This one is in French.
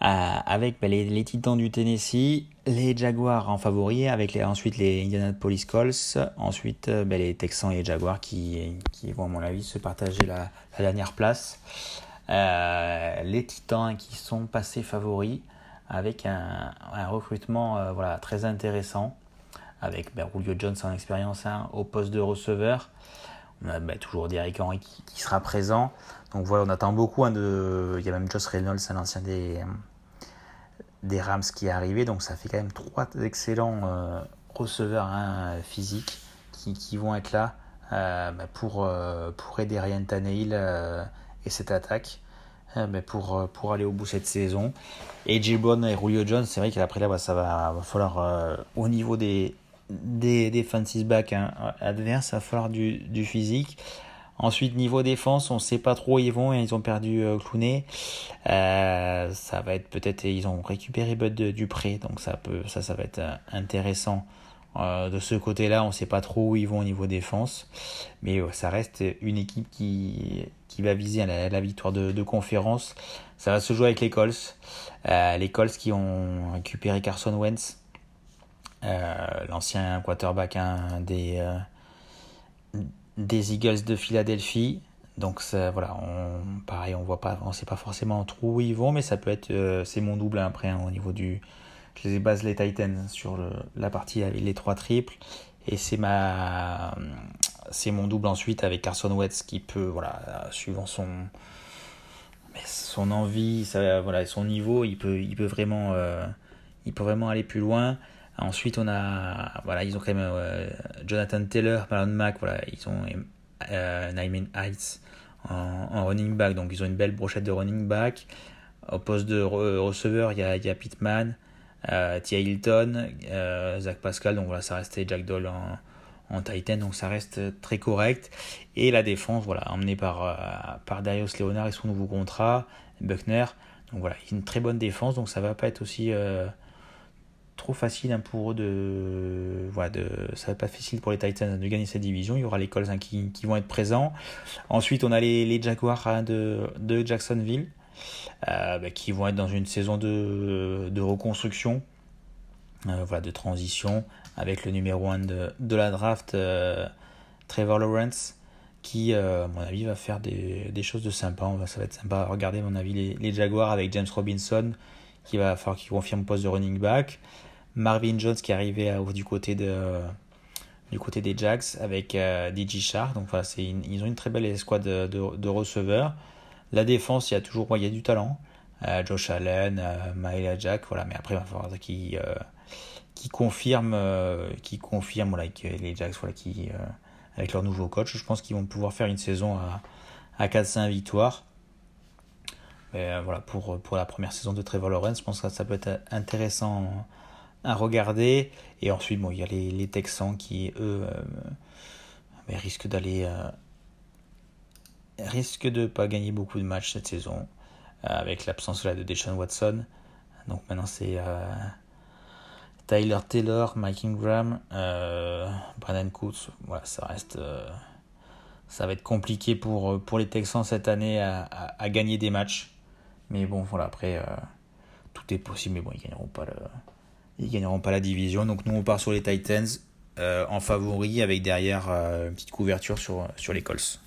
avec bah, les, Titans du Tennessee, les Jaguars en favori, avec les, ensuite les Indianapolis Colts, ensuite euh, bah, les Texans et les Jaguars qui, vont à mon avis se partager la, dernière place. les Titans qui sont passés favoris avec un, recrutement voilà, très intéressant avec bah, Julio Jones en expérience hein, au poste de receveur. A bah, toujours Derrick Henry qui, sera présent. Donc voilà, on attend beaucoup. Hein, de... Il y a même Josh Reynolds, un ancien des, des Rams qui est arrivé. Donc ça fait quand même trois excellents euh, receveurs hein, physiques qui, qui, vont être là euh, bah, pour, euh, pour aider Ryan Tannehill et cette attaque. Bah, pour, pour aller au bout cette saison. Et Jill et Julio Jones, c'est vrai qu'après là, ça va falloir, au niveau des, des defensive back hein, adverses, il va falloir du, du, physique. Ensuite, niveau défense, on ne sait pas trop où ils vont. Ils ont perdu euh, Clooney. Euh, ça va être peut-être. Ils ont récupéré Bud Dupré. Donc ça, peut, ça, ça va être euh, intéressant. de ce côté-là, on ne sait pas trop où ils vont au niveau défense. Mais ça reste une équipe qui, qui va viser la, la victoire de, de, conférence. Ça va se jouer avec les Colts. les Colts qui ont récupéré Carson Wentz. Euh, l'ancien quarterback des, euh, des Eagles de Philadelphie. Donc voilà, on, pareil, on voit pas, on sait pas forcément trop où ils vont, mais ça peut être, euh, c'est mon double après hein, au niveau du, je les base les Titans sur la partie avec les trois triples et c'est ma, c'est mon double ensuite avec Carson Wentz qui peut, voilà, suivant son, son envie, ça, voilà, son niveau, il peut, il peut vraiment, il peut vraiment aller plus loin. Ensuite, on a, voilà, ils ont quand même euh, Jonathan Taylor, Marlon Mack, voilà, ils ont euh, Nyman Heights en, running back, donc ils ont une belle brochette de running back. Au poste de receveur, il y a, y a Pittman, euh, Tia Hilton, euh, Zach Pascal, donc voilà, ça restait Jack Doll en, Titan, donc ça reste très correct. Et la défense, voilà, emmenée par, euh, par Darius Leonard et son nouveau contrat, Buckner. Donc voilà, une très bonne défense, donc ça va pas être aussi trop facile hein, pour eux de. Voilà, de, ça va pas facile pour les Titans de gagner cette division. Il y aura les Colts hein, qui, vont être présents. Ensuite, on a les, les Jaguars hein, de, de, Jacksonville euh, bah, qui vont être dans une saison de, de reconstruction, euh, voilà, de transition avec le numéro 1 de, de la draft, euh, Trevor Lawrence. Qui, à mon avis, va faire des, des choses de sympa. Ça va être sympa à regarder, à mon avis, les, les Jaguars avec James Robinson, qui va falloir qu'il confirme le poste de running back. Marvin Jones qui est arrivé du côté de du côté des Jags avec euh, DJ Shark. Donc voilà, c'est ils ont une très belle escouade de, de, receveurs. La défense, il y a toujours il du talent. Euh, Josh Allen, euh, Jack, voilà. Mais après, il va falloir qui euh, qui confirme qui confirme voilà, les Jags voilà, qui avec leur nouveau coach, je pense qu'ils vont pouvoir faire une saison à, à 4-5 victoires. Mais voilà, pour, pour la première saison de Trevor Lawrence, je pense que ça peut être intéressant à regarder. Et ensuite, bon, il y a les, Texans qui, eux, euh, risquent d'aller. Euh, risquent de pas gagner beaucoup de matchs cette saison, euh, avec l'absence de Deshaun Watson. Donc maintenant, c'est Tyler Taylor, Mike Ingram, Brandon Coots. Voilà, ça reste. ça va être compliqué pour, pour les Texans cette année à, à, gagner des matchs. Mais bon, voilà, après, tout est possible. Mais bon, ils gagneront pas le ils gagneront pas la division. Donc nous on part sur les Titans euh, en favori avec derrière euh, une petite couverture sur, sur les Colts.